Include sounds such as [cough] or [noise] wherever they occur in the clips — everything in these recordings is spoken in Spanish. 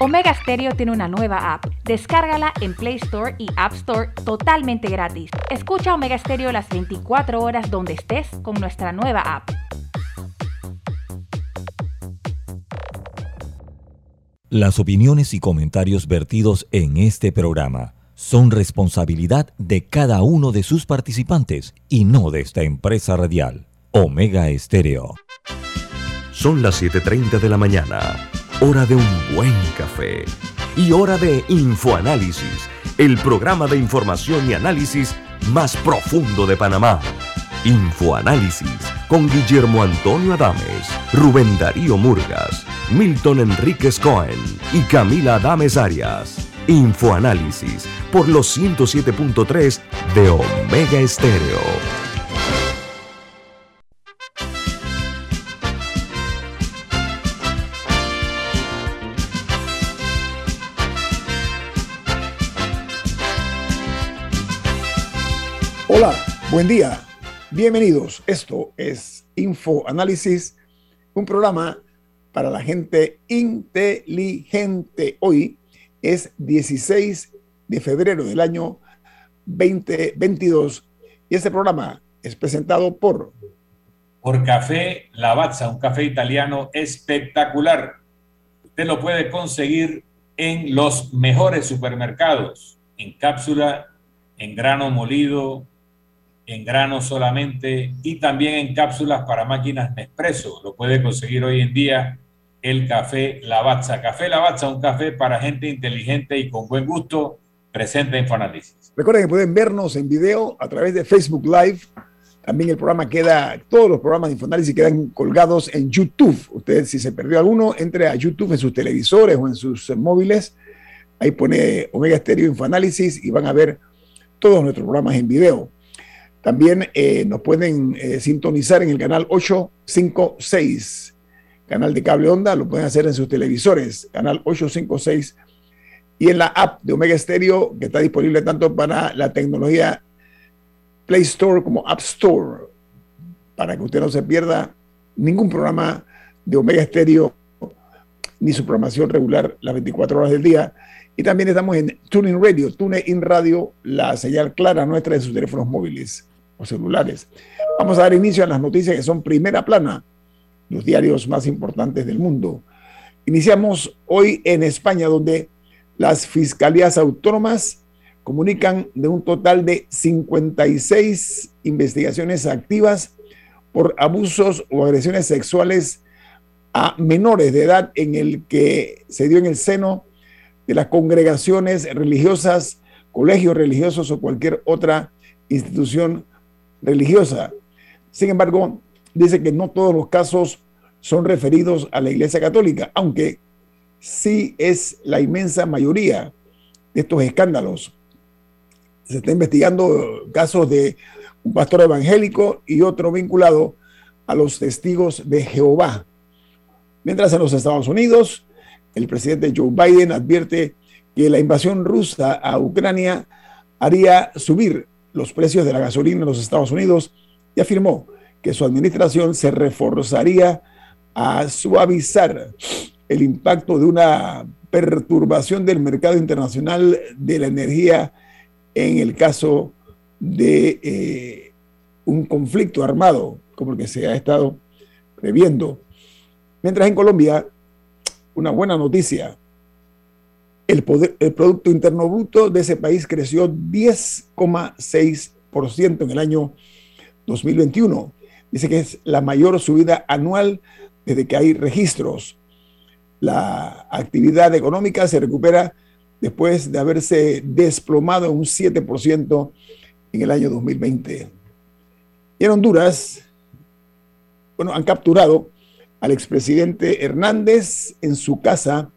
Omega Stereo tiene una nueva app. Descárgala en Play Store y App Store totalmente gratis. Escucha Omega Stereo las 24 horas donde estés con nuestra nueva app. Las opiniones y comentarios vertidos en este programa son responsabilidad de cada uno de sus participantes y no de esta empresa radial. Omega Estéreo. Son las 7.30 de la mañana, hora de un buen café y hora de Infoanálisis, el programa de información y análisis más profundo de Panamá. Infoanálisis con Guillermo Antonio Adames, Rubén Darío Murgas, Milton Enríquez Cohen y Camila Adames Arias. Infoanálisis por los 107.3 de Omega Estéreo. Buen día. Bienvenidos. Esto es Infoanálisis, un programa para la gente inteligente. Hoy es 16 de febrero del año 2022 y este programa es presentado por... Por Café Lavazza, un café italiano espectacular. Usted lo puede conseguir en los mejores supermercados, en cápsula, en grano molido, en grano solamente y también en cápsulas para máquinas Nespresso. Lo puede conseguir hoy en día el café Lavazza. Café Lavazza, un café para gente inteligente y con buen gusto, presente en Fanalysis. Recuerden que pueden vernos en video a través de Facebook Live. También el programa queda, todos los programas de Infoanálisis quedan colgados en YouTube. Usted, si se perdió alguno, entre a YouTube en sus televisores o en sus móviles. Ahí pone Omega Stereo Infoanálisis y van a ver todos nuestros programas en video. También eh, nos pueden eh, sintonizar en el canal 856, canal de cable onda, lo pueden hacer en sus televisores, canal 856, y en la app de Omega Stereo, que está disponible tanto para la tecnología Play Store como App Store, para que usted no se pierda ningún programa de Omega Stereo ni su programación regular las 24 horas del día. Y también estamos en TuneIn Radio, TuneIn Radio, la señal clara nuestra de sus teléfonos móviles o celulares. Vamos a dar inicio a las noticias que son primera plana, los diarios más importantes del mundo. Iniciamos hoy en España, donde las fiscalías autónomas comunican de un total de 56 investigaciones activas por abusos o agresiones sexuales a menores de edad en el que se dio en el seno de las congregaciones religiosas, colegios religiosos o cualquier otra institución religiosa. Sin embargo, dice que no todos los casos son referidos a la Iglesia Católica, aunque sí es la inmensa mayoría de estos escándalos. Se está investigando casos de un pastor evangélico y otro vinculado a los testigos de Jehová. Mientras en los Estados Unidos, el presidente Joe Biden advierte que la invasión rusa a Ucrania haría subir los precios de la gasolina en los Estados Unidos y afirmó que su administración se reforzaría a suavizar el impacto de una perturbación del mercado internacional de la energía en el caso de eh, un conflicto armado como el que se ha estado previendo. Mientras en Colombia, una buena noticia, el, Producto Interno Bruto de ese país creció 10,6% en el año 2021. Dice que es la mayor subida anual desde que hay registros. La actividad económica se recupera después de haberse desplomado un 7% en el año 2020. Y en Honduras, bueno, han capturado al expresidente Hernández en su casa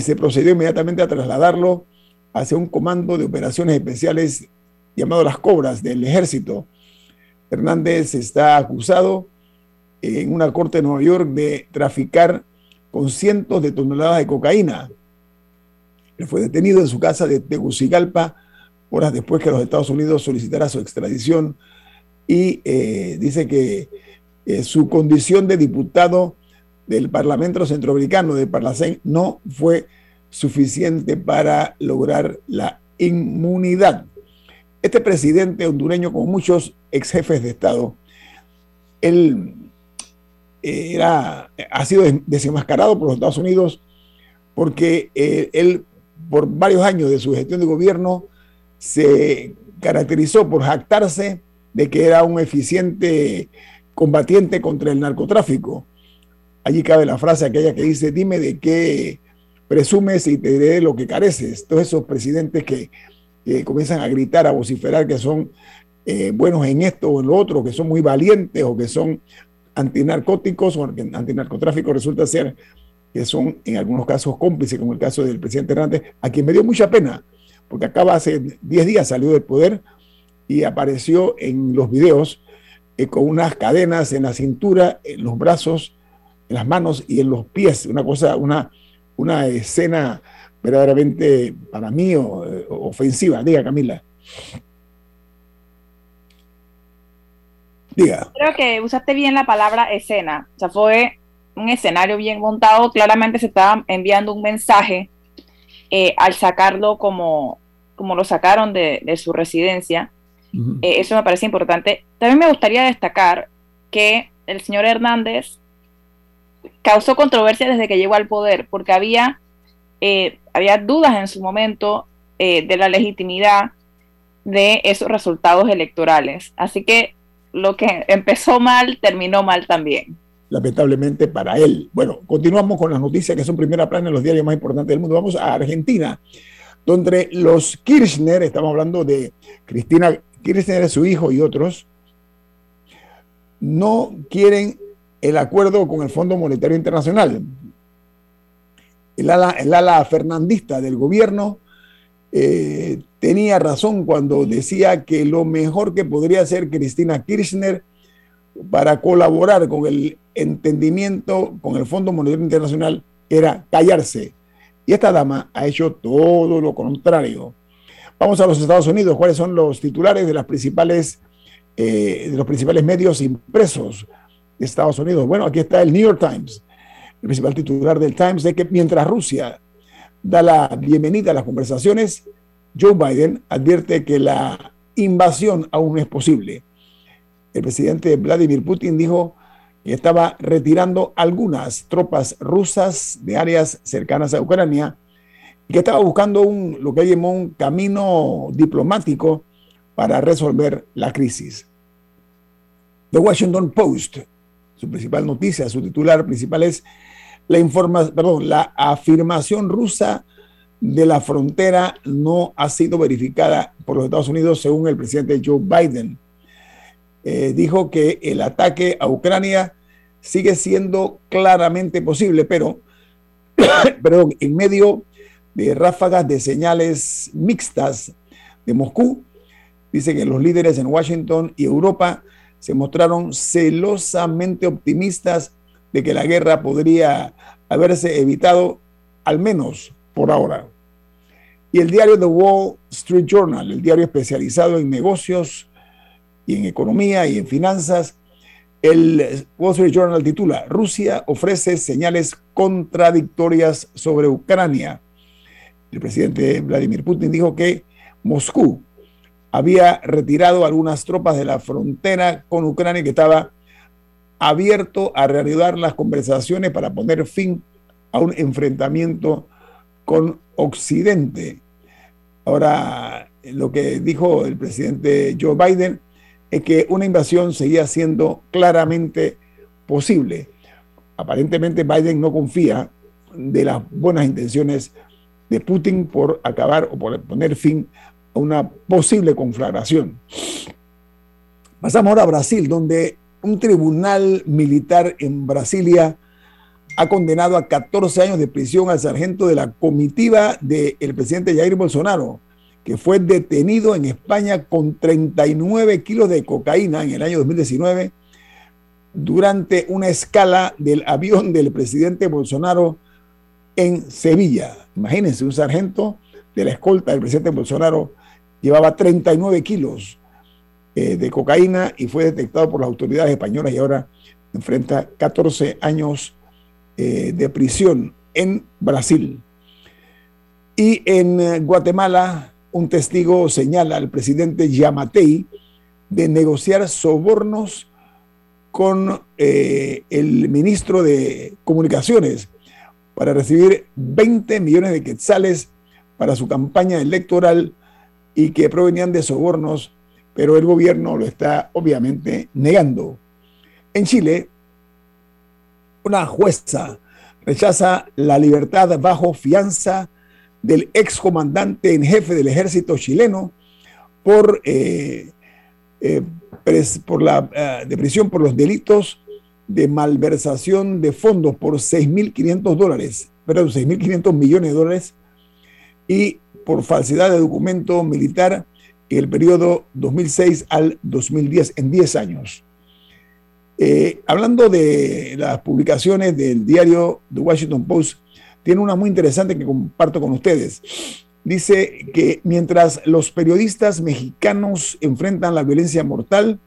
se procedió inmediatamente a trasladarlo hacia un comando de operaciones especiales llamado Las Cobras del Ejército. Hernández está acusado en una corte de Nueva York de traficar con cientos de toneladas de cocaína. Fue detenido en su casa de Tegucigalpa horas después que los Estados Unidos solicitara su extradición y eh, dice que eh, su condición de diputado del Parlamento Centroamericano de Parlacén no fue suficiente para lograr la inmunidad. Este presidente hondureño, como muchos ex jefes de Estado, él era, ha sido desenmascarado por los Estados Unidos porque eh, él, por varios años de su gestión de gobierno, se caracterizó por jactarse de que era un eficiente combatiente contra el narcotráfico. Allí cabe la frase aquella que dice, dime de qué presumes y te diré lo que careces. Todos esos presidentes que, comienzan a gritar, a vociferar que son eh, buenos en esto o en lo otro, que son muy valientes o que son antinarcóticos o antinarcotráfico, resulta ser que son en algunos casos cómplices, como el caso del presidente Hernández, a quien me dio mucha pena, porque acaba hace 10 días salió del poder y apareció en los videos eh, con unas cadenas en la cintura, en los brazos, en las manos y en los pies, una cosa, una, una escena verdaderamente para mí ofensiva. Diga, Camila. Diga. Creo que usaste bien la palabra escena. O sea, fue un escenario bien montado. Claramente se estaba enviando un mensaje eh, al sacarlo como, como lo sacaron de, su residencia. Eh, eso me parece importante. También me gustaría destacar que el señor Hernández causó controversia desde que llegó al poder, porque había, eh, había dudas en su momento eh, de la legitimidad de esos resultados electorales. Así que lo que empezó mal, terminó mal también. Lamentablemente para él. Bueno, continuamos con las noticias que son primera plana en los diarios más importantes del mundo. Vamos a Argentina, donde los Kirchner, estamos hablando de Cristina Kirchner, su hijo y otros, no quieren el acuerdo con el Fondo Monetario Internacional. El ala, fernandista del gobierno eh, tenía razón cuando decía que lo mejor que podría hacer Cristina Kirchner para colaborar con el entendimiento con el Fondo Monetario Internacional era callarse. Y esta dama ha hecho todo lo contrario. Vamos a los Estados Unidos. ¿Cuáles son los titulares de, las principales, eh, de los principales medios impresos? Estados Unidos. Bueno, aquí está el New York Times, el principal titular del Times, de que mientras Rusia da la bienvenida a las conversaciones, Joe Biden advierte que la invasión aún es posible. El presidente Vladimir Putin dijo que estaba retirando algunas tropas rusas de áreas cercanas a Ucrania y que estaba buscando un, lo que llamó un camino diplomático para resolver la crisis. The Washington Post su principal noticia, su titular principal es la, informa, perdón, la afirmación rusa de la frontera no ha sido verificada por los Estados Unidos según el presidente Joe Biden. Eh, dijo que el ataque a Ucrania sigue siendo claramente posible, pero [coughs] perdón, en medio de ráfagas de señales mixtas de Moscú, dice que los líderes en Washington y Europa se mostraron celosamente optimistas de que la guerra podría haberse evitado, al menos por ahora. Y el diario The Wall Street Journal, el diario especializado en negocios y en economía y en finanzas, el Wall Street Journal titula, Rusia ofrece señales contradictorias sobre Ucrania. El presidente Vladimir Putin dijo que Moscú había retirado algunas tropas de la frontera con Ucrania que estaba abierto a reanudar las conversaciones para poner fin a un enfrentamiento con Occidente. Ahora, lo que dijo el presidente Joe Biden es que una invasión seguía siendo claramente posible. Aparentemente Biden no confía de las buenas intenciones de Putin por acabar o por poner fin una posible conflagración. Pasamos ahora a Brasil, donde un tribunal militar en Brasilia ha condenado a 14 años de prisión al sargento de la comitiva del presidente Jair Bolsonaro, que fue detenido en España con 39 kilos de cocaína en el año 2019 durante una escala del avión del presidente Bolsonaro en Sevilla. Imagínense, un sargento de la escolta del presidente Bolsonaro llevaba 39 kilos eh, de cocaína y fue detectado por las autoridades españolas y ahora enfrenta 14 años eh, de prisión en Brasil. Y en eh, Guatemala, un testigo señala al presidente Yamatei de negociar sobornos con el ministro de Comunicaciones para recibir 20 millones de quetzales para su campaña electoral y que provenían de sobornos, pero el gobierno lo está obviamente negando. En Chile, una jueza rechaza la libertad bajo fianza del excomandante en jefe del ejército chileno por, eh, eh, por la eh, por los delitos de malversación de fondos por 6.500 dólares, perdón, 6.500 millones de dólares y por falsedad de documento militar en el periodo 2006 al 2010, en 10 años. Eh, hablando de las publicaciones del diario The Washington Post, tiene una muy interesante que comparto con ustedes. Dice que mientras los periodistas mexicanos enfrentan la violencia mortal,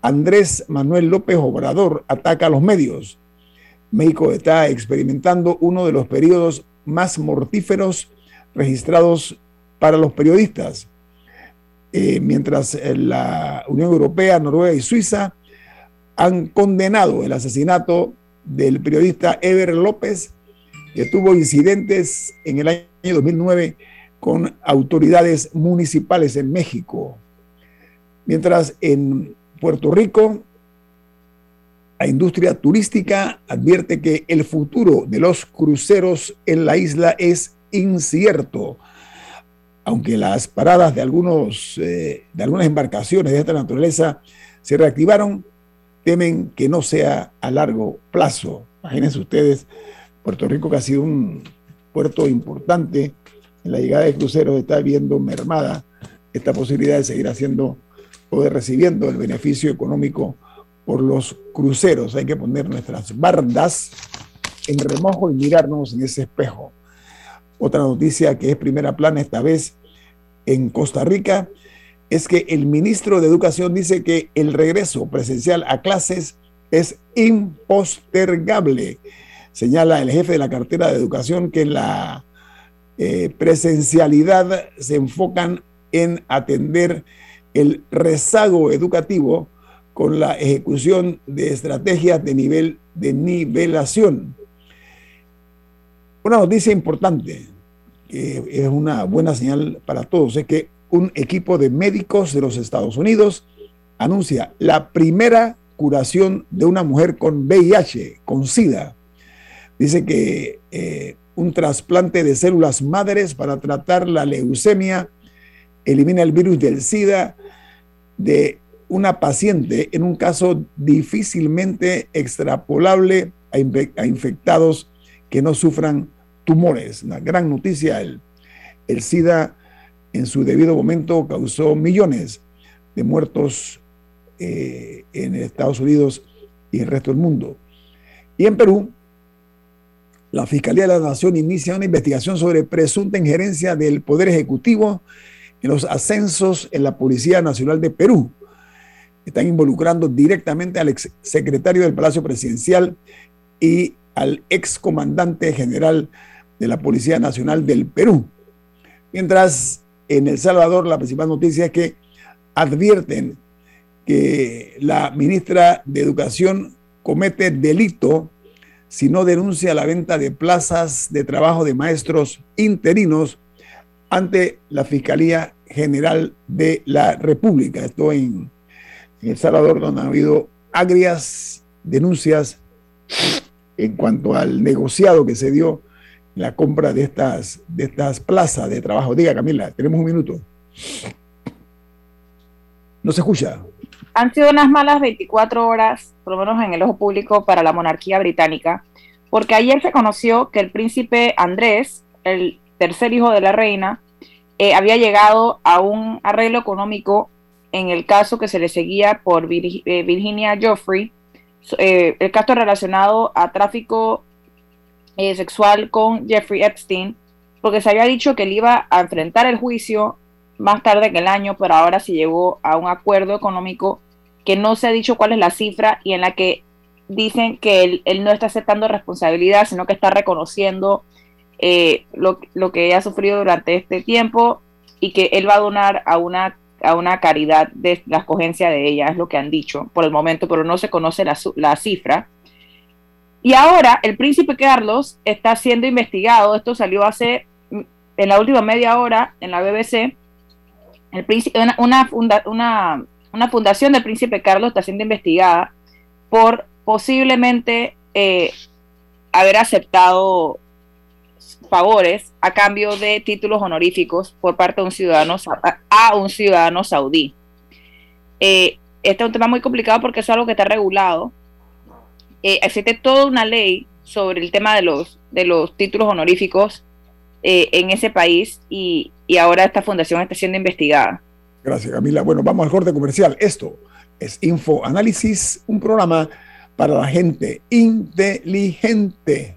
Andrés Manuel López Obrador ataca a los medios. México está experimentando uno de los periodos más mortíferos registrados para los periodistas. Eh, mientras la Unión Europea, Noruega y Suiza han condenado el asesinato del periodista Ever López, que tuvo incidentes en el año 2009 con autoridades municipales en México. Mientras en Puerto Rico, la industria turística advierte que el futuro de los cruceros en la isla es incierto. Aunque las paradas de, algunos, eh, de algunas embarcaciones de esta naturaleza se reactivaron, temen que no sea a largo plazo. Imagínense ustedes, Puerto Rico que ha sido un puerto importante en la llegada de cruceros está viendo mermada esta posibilidad de seguir haciendo o de recibiendo el beneficio económico por los cruceros. Hay que poner nuestras bardas en remojo y mirarnos en ese espejo. Otra noticia que es primera plana esta vez en Costa Rica es que el ministro de Educación dice que el regreso presencial a clases es impostergable. Señala el jefe de la cartera de educación que la eh, presencialidad se enfocan en atender el rezago educativo con la ejecución de estrategias de nivel de nivelación. Una noticia importante, que es una buena señal para todos, es que un equipo de médicos de los Estados Unidos anuncia la primera curación de una mujer con VIH, con SIDA. Dice que eh, un trasplante de células madres para tratar la leucemia elimina el virus del SIDA de una paciente en un caso difícilmente extrapolable a, infectados que no sufran tumores. Una gran noticia, el, el SIDA en su debido momento causó millones de muertos eh, en Estados Unidos y el resto del mundo. Y en Perú, la Fiscalía de la Nación inicia una investigación sobre presunta injerencia del Poder Ejecutivo en los ascensos en la Policía Nacional de Perú. Están involucrando directamente al ex secretario del Palacio Presidencial y al ex comandante general de la Policía Nacional del Perú. Mientras en El Salvador la principal noticia es que advierten que la ministra de Educación comete delito si no denuncia la venta de plazas de trabajo de maestros interinos ante la Fiscalía General de la República. Esto en, El Salvador, donde ha habido agrias denuncias en cuanto al negociado que se dio la compra de estas, de estas plazas de trabajo. Diga, Camila, tenemos un minuto. No se escucha. Han sido unas malas 24 horas, por lo menos en el ojo público, para la monarquía británica, porque ayer se conoció que el príncipe Andrés, el tercer hijo de la reina, eh, había llegado a un arreglo económico en el caso que se le seguía por eh, Virginia Joffrey, eh, el caso relacionado a tráfico sexual con Jeffrey Epstein, porque se había dicho que él iba a enfrentar el juicio más tarde que el año, pero ahora se llegó a un acuerdo económico que no se ha dicho cuál es la cifra y en la que dicen que él, no está aceptando responsabilidad, sino que está reconociendo eh, lo, lo, que ella ha sufrido durante este tiempo y que él va a donar a una, a una caridad de la escogencia de ella, es lo que han dicho por el momento, pero no se conoce la, la cifra. Y ahora el príncipe Carlos está siendo investigado, esto salió hace, mm, en la última media hora en la BBC, el una, fundación del príncipe Carlos está siendo investigada por posiblemente eh, haber aceptado favores a cambio de títulos honoríficos por parte de un ciudadano a un ciudadano saudí. Eh, este es un tema muy complicado porque es algo que está regulado eh, existe toda una ley sobre el tema de los, de los títulos honoríficos eh, en ese país y, y, ahora esta fundación está siendo investigada. Gracias, Camila. Bueno, vamos al corte comercial. Esto es Info Análisis, un programa para la gente inteligente.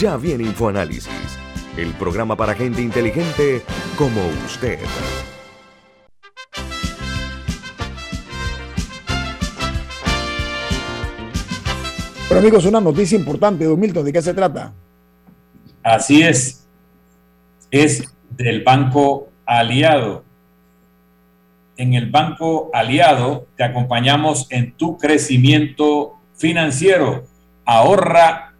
Ya viene InfoAnálisis, el programa para gente inteligente como usted. Bueno amigos, una noticia importante, Don Milton, ¿de qué se trata? Así es, es del Banco Aliado. En el Banco Aliado te acompañamos en tu crecimiento financiero. Ahorra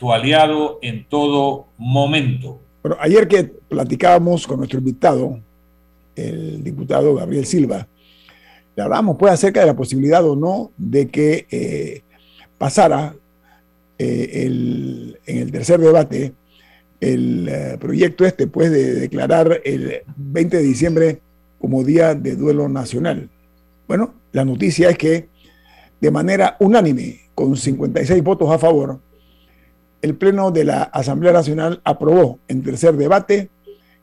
tu aliado en todo momento. Bueno, ayer que platicábamos con nuestro invitado, el diputado Gabriel Silva, le hablábamos pues acerca de la posibilidad o no de que eh, pasara eh, en el tercer debate el eh, proyecto este pues de declarar el 20 de diciembre como Día de Duelo Nacional. Bueno, la noticia es que de manera unánime, con 56 votos a favor, el Pleno de la Asamblea Nacional aprobó en tercer debate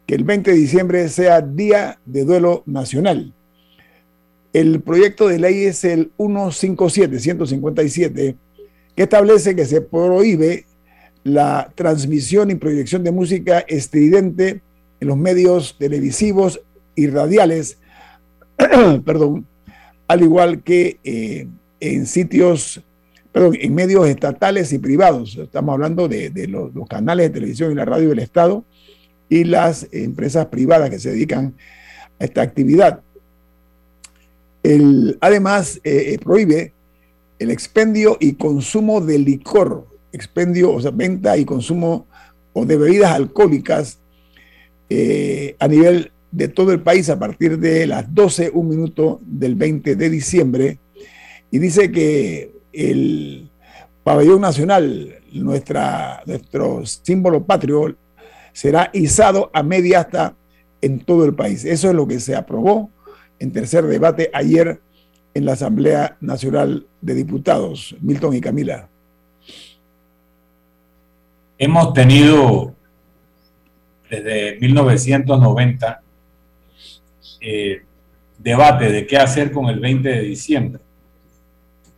que el 20 de diciembre sea Día de Duelo Nacional. El proyecto de ley es el 157, 157, que establece que se prohíbe la transmisión y proyección de música estridente en los medios televisivos y radiales, [clears throat] perdón, al igual que eh, en sitios en medios estatales y privados. Estamos hablando de, los, canales de televisión y la radio del Estado y las empresas privadas que se dedican a esta actividad. además, eh, eh, prohíbe el expendio y consumo de licor, expendio, o sea, venta y consumo o de bebidas alcohólicas eh, a nivel de todo el país a partir de las 12, un minuto del 20 de diciembre. Y dice que el pabellón nacional, nuestra, nuestro símbolo patrio, será izado a media hasta en todo el país. Eso es lo que se aprobó en tercer debate ayer en la Asamblea Nacional de Diputados. Milton y Camila. Hemos tenido desde 1990 eh, debate de qué hacer con el 20 de diciembre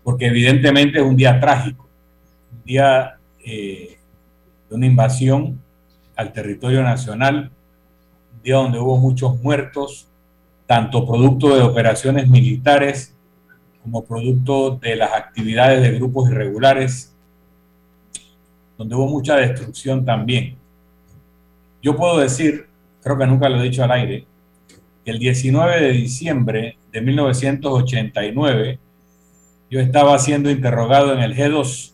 porque evidentemente es un día trágico, un día eh, de una invasión al territorio nacional, un día donde hubo muchos muertos, tanto producto de operaciones militares como producto de las actividades de grupos irregulares, donde hubo mucha destrucción también. Yo puedo decir, creo que nunca lo he dicho al aire, que el 19 de diciembre de 1989 yo estaba siendo interrogado en el G2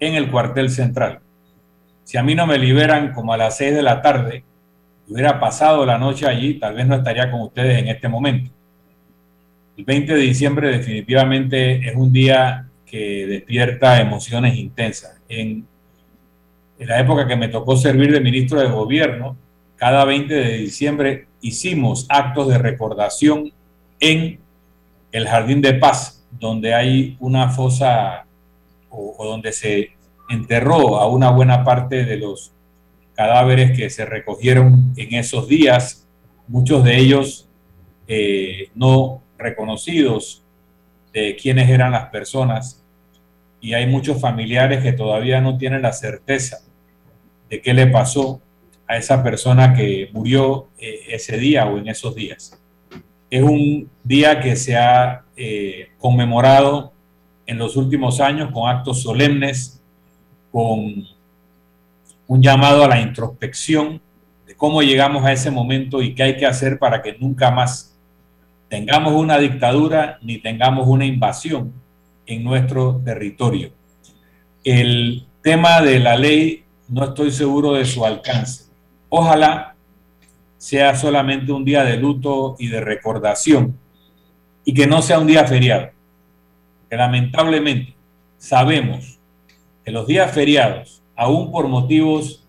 en el cuartel central. Si a mí no me liberan como a las 6 de la tarde, hubiera pasado la noche allí, tal vez no estaría con ustedes en este momento. El 20 de diciembre definitivamente es un día que despierta emociones intensas. En, en la época que me tocó servir de ministro de gobierno, cada 20 de diciembre hicimos actos de recordación en el Jardín de Paz, donde hay una fosa o, donde se enterró a una buena parte de los cadáveres que se recogieron en esos días, muchos de ellos eh, no reconocidos de quiénes eran las personas, y hay muchos familiares que todavía no tienen la certeza de qué le pasó a esa persona que murió eh, ese día o en esos días. Es un día que se ha eh, conmemorado en los últimos años con actos solemnes, con un llamado a la introspección de cómo llegamos a ese momento y qué hay que hacer para que nunca más tengamos una dictadura ni tengamos una invasión en nuestro territorio. El tema de la ley no estoy seguro de su alcance. Ojalá sea solamente un día de luto y de recordación y que no sea un día feriado. Que lamentablemente sabemos que los días feriados aún por motivos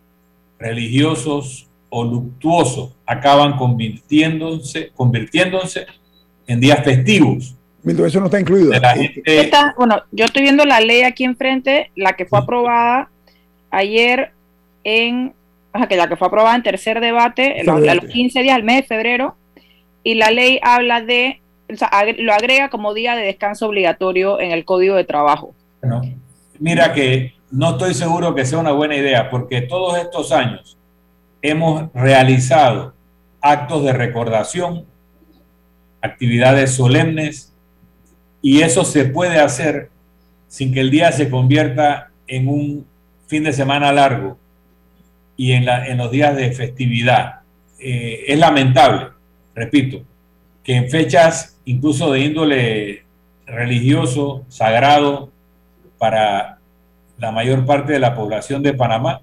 religiosos o luctuosos, acaban convirtiéndose, convirtiéndose en días festivos. Milton, eso no está incluido. De la gente, Está- bueno, yo estoy viendo la ley aquí enfrente, la que fue aprobada ayer en, que la que fue aprobada en tercer debate, a los debate. 15 días, al mes de febrero, y la ley habla de, lo agrega como día de descanso obligatorio en el Código de Trabajo. mira que no estoy seguro que sea una buena idea, porque todos estos años hemos realizado actos de recordación, actividades solemnes, y eso se puede hacer sin que el día se convierta en un fin de semana largo y en los días de festividad. Eh, es lamentable, repito, que en fechas incluso de índole religioso, sagrado, para la mayor parte de la población de Panamá,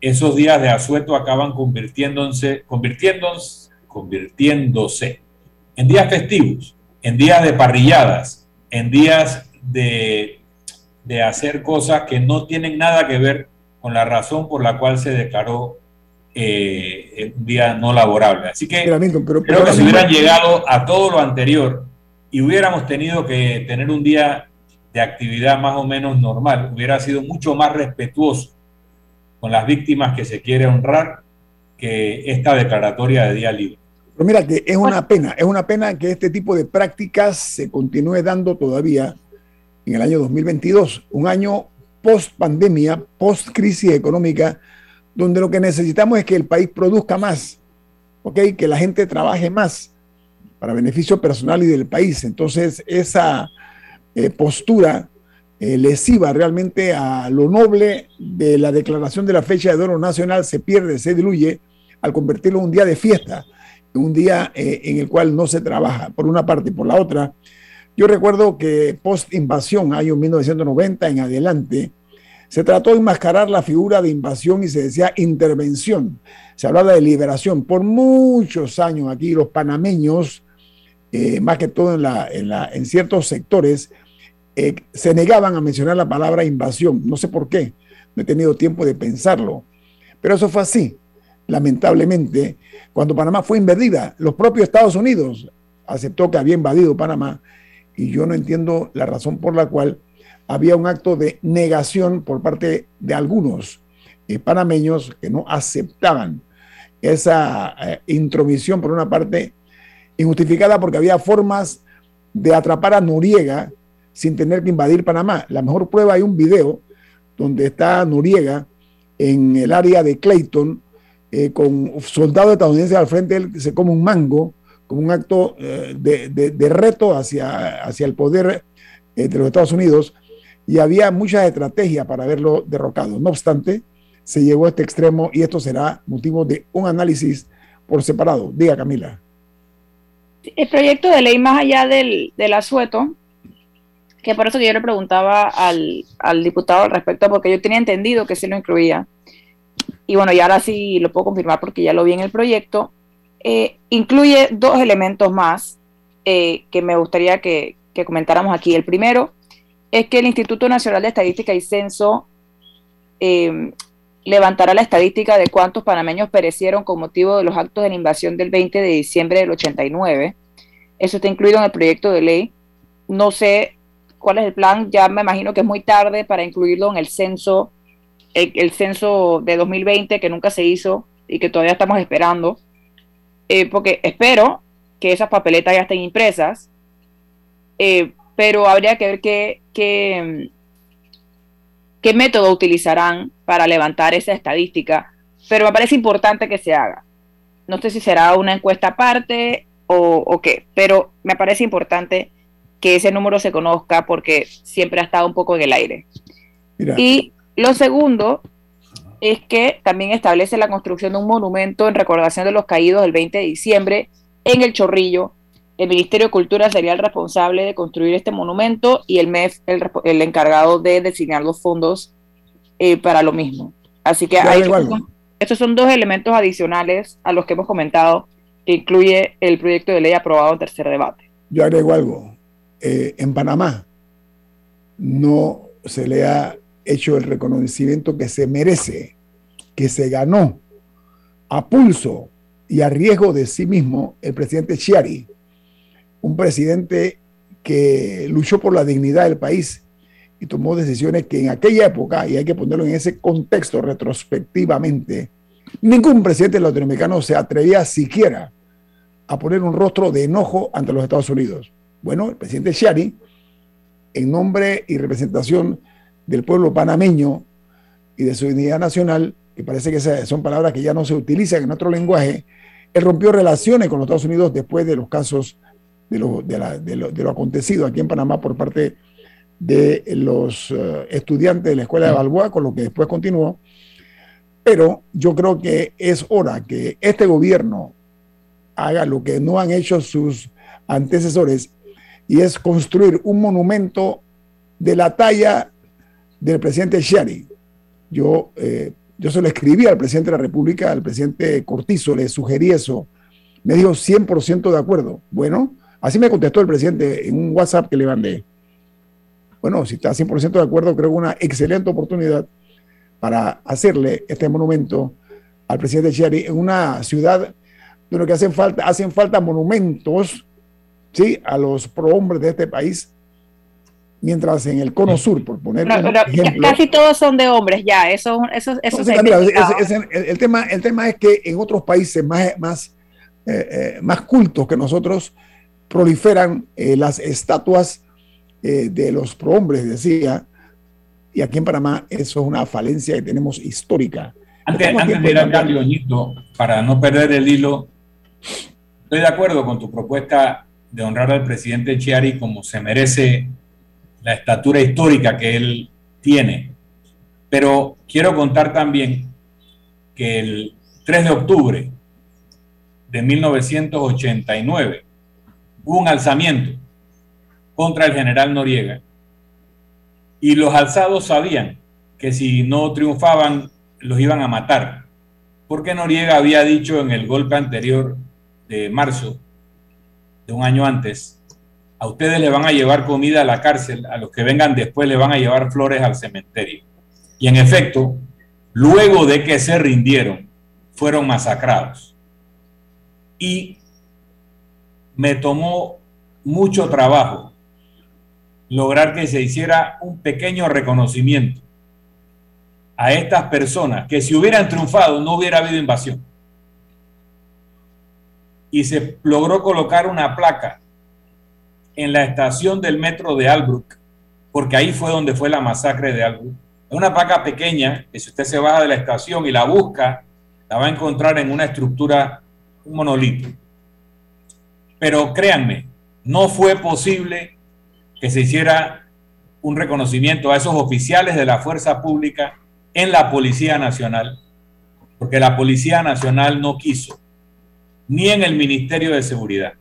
esos días de asueto acaban convirtiéndose, convirtiéndose, convirtiéndose en días festivos, en días de parrilladas, en días de, de hacer cosas que no tienen nada que ver con la razón por la cual se declaró eh, un día no laborable. Así que pero, pero Creo que si hubieran llegado a todo lo anterior y hubiéramos tenido que tener un día de actividad más o menos normal, hubiera sido mucho más respetuoso con las víctimas que se quiere honrar que esta declaratoria de día libre. Pero mira que es una pena, es una pena que este tipo de prácticas se continúe dando todavía en el año 2022, un año post pandemia, post crisis económica, donde lo que necesitamos es que el país produzca más, ¿ok? Que la gente trabaje más para beneficio personal y del país. Entonces, esa eh, postura eh, lesiva realmente a lo noble de la declaración de la fecha de oro nacional se pierde, se diluye al convertirlo en un día de fiesta, un día eh, en el cual no se trabaja, por una parte y por la otra. Yo recuerdo que post invasión, año 1990 en adelante, se trató de enmascarar la figura de invasión y se decía intervención. Se hablaba de liberación. Por muchos años aquí los panameños, eh, más que todo en, la, en, la, ciertos sectores, eh, se negaban a mencionar la palabra invasión. No sé por qué, no he tenido tiempo de pensarlo. Pero eso fue así. Lamentablemente, cuando Panamá fue invadida, los propios Estados Unidos aceptó que había invadido Panamá y yo no entiendo la razón por la cual había un acto de negación por parte de algunos eh, panameños que no aceptaban esa eh, intromisión por una parte injustificada porque había formas de atrapar a Noriega sin tener que invadir Panamá. La mejor prueba hay un video donde está Noriega en el área de Clayton, eh, con soldados estadounidenses al frente, él se come un mango, como un acto eh, de, reto hacia, hacia el poder de los Estados Unidos, y había muchas estrategias para verlo derrocado. No obstante, se llegó a este extremo y esto será motivo de un análisis por separado. Diga, Camila. El proyecto de ley, más allá del, del asueto, que por eso que yo le preguntaba al, al, diputado al respecto, porque yo tenía entendido que se lo incluía. Y bueno, y ahora sí lo puedo confirmar porque ya lo vi en el proyecto. Eh, incluye dos elementos más eh, que me gustaría que, que comentáramos aquí. El primero es que el Instituto Nacional de Estadística y Censo eh, levantará la estadística de cuántos panameños perecieron con motivo de los actos de la invasión del 20 de diciembre del 89. Eso está incluido en el proyecto de ley. No sé cuál es el plan, ya me imagino que es muy tarde para incluirlo en el censo, el, censo de 2020 que nunca se hizo y que todavía estamos esperando, eh, porque espero que esas papeletas ya estén impresas, eh, pero habría que ver qué, qué, qué método utilizarán para levantar esa estadística, pero me parece importante que se haga. No sé si será una encuesta aparte o, o qué, pero me parece importante que ese número se conozca porque siempre ha estado un poco en el aire. Y lo segundo es que también establece la construcción de un monumento en recordación de los caídos del 20 de diciembre en el Chorrillo. El Ministerio de Cultura sería el responsable de construir este monumento y el MEF el, encargado de designar los fondos eh, para lo mismo. Así que hay, estos son dos elementos adicionales a los que hemos comentado que incluye el proyecto de ley aprobado en tercer debate. Yo agrego algo. Eh, en Panamá no se le ha hecho el reconocimiento que se merece, que se ganó a pulso y a riesgo de sí mismo el presidente Chiari, un presidente que luchó por la dignidad del país y tomó decisiones que en aquella época, y hay que ponerlo en ese contexto retrospectivamente, ningún presidente latinoamericano se atrevía siquiera a poner un rostro de enojo ante los Estados Unidos. Bueno, el presidente Shari, en nombre y representación del pueblo panameño y de su unidad nacional, que parece que son palabras que ya no se utilizan en otro lenguaje, él rompió relaciones con los Estados Unidos después de los casos de lo, de lo, acontecido aquí en Panamá por parte de los eh, estudiantes de la escuela de Balboa, con lo que después continuó. Pero yo creo que es hora que este gobierno haga lo que no han hecho sus antecesores y es construir un monumento de la talla del presidente Shari. Yo, eh, yo se lo escribí al presidente de la República, al presidente Cortizo, le sugerí eso. Me dijo 100% de acuerdo. Bueno, así me contestó el presidente en un WhatsApp que le mandé. Bueno, si está 100% de acuerdo, creo que una excelente oportunidad para hacerle este monumento al presidente Shari en una ciudad donde que hacen falta, hacen falta monumentos ¿sí? a los prohombres de este país, mientras en el cono sur, por poner casi todos son de hombres ya, eso, eso, eso el, tema, el tema es que en otros países más, más, eh, eh, más cultos que nosotros proliferan eh, las estatuas de los prohombres, decía, y aquí en Panamá eso es una falencia que tenemos histórica. Antes, antes de ir al cambio, para no perder el hilo, estoy de acuerdo con tu propuesta de honrar al presidente Chiari como se merece la estatura histórica que él tiene. Pero quiero contar también que el 3 de octubre de 1989 hubo un alzamiento contra el general Noriega y los alzados sabían que si no triunfaban los iban a matar, porque Noriega había dicho en el golpe anterior de marzo de un año antes, a ustedes le van a llevar comida a la cárcel, a los que vengan después le van a llevar flores al cementerio. Y en efecto, luego de que se rindieron, fueron masacrados. Y me tomó mucho trabajo lograr que se hiciera un pequeño reconocimiento a estas personas que si hubieran triunfado no hubiera habido invasión y se logró colocar una placa en la estación del metro de Albrook, porque ahí fue donde fue la masacre de Albrook, Una placa pequeña que si usted se baja de la estación y la busca, la va a encontrar en una estructura, un monolito. Pero créanme, no fue posible que se hiciera un reconocimiento a esos oficiales de la fuerza pública en la Policía Nacional, porque la Policía Nacional no quiso, ni en el Ministerio de Seguridad.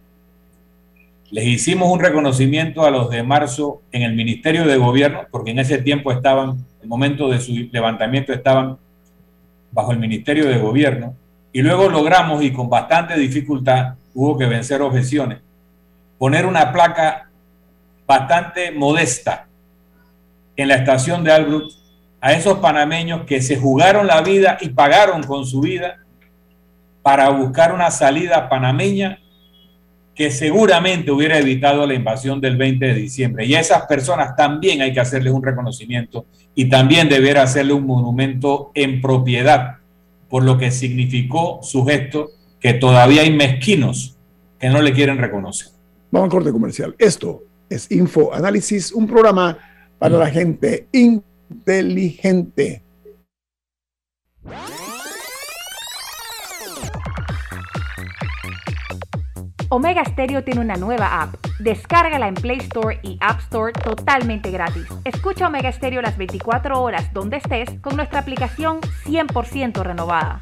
Les hicimos un reconocimiento a los de marzo en el Ministerio de Gobierno, porque en ese tiempo estaban, el momento de su levantamiento estaban bajo el Ministerio de Gobierno, y luego logramos, y con bastante dificultad, hubo que vencer objeciones, poner una placa bastante modesta en la estación de Albrook a esos panameños que se jugaron la vida y pagaron con su vida para buscar una salida panameña que seguramente hubiera evitado la invasión del 20 de diciembre. Y a esas personas también hay que hacerles un reconocimiento y también deber hacerle un monumento en propiedad por lo que significó su gesto, que todavía hay mezquinos que no le quieren reconocer. Vamos al corte comercial. Esto es Info Análisis, un programa para la gente inteligente. Omega Stereo tiene una nueva app. Descárgala en Play Store y App Store totalmente gratis. Escucha Omega Stereo las 24 horas donde estés con nuestra aplicación 100% renovada.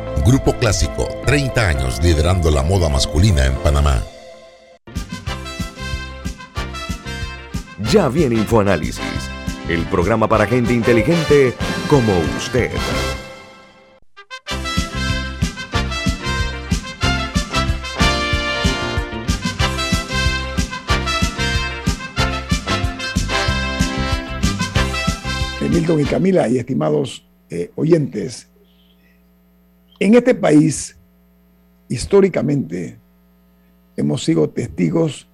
Grupo Clásico, 30 años liderando la moda masculina en Panamá. Ya viene InfoAnálisis, el programa para gente inteligente como usted. Milton y Camila y estimados eh, oyentes, en este país, históricamente, hemos sido testigos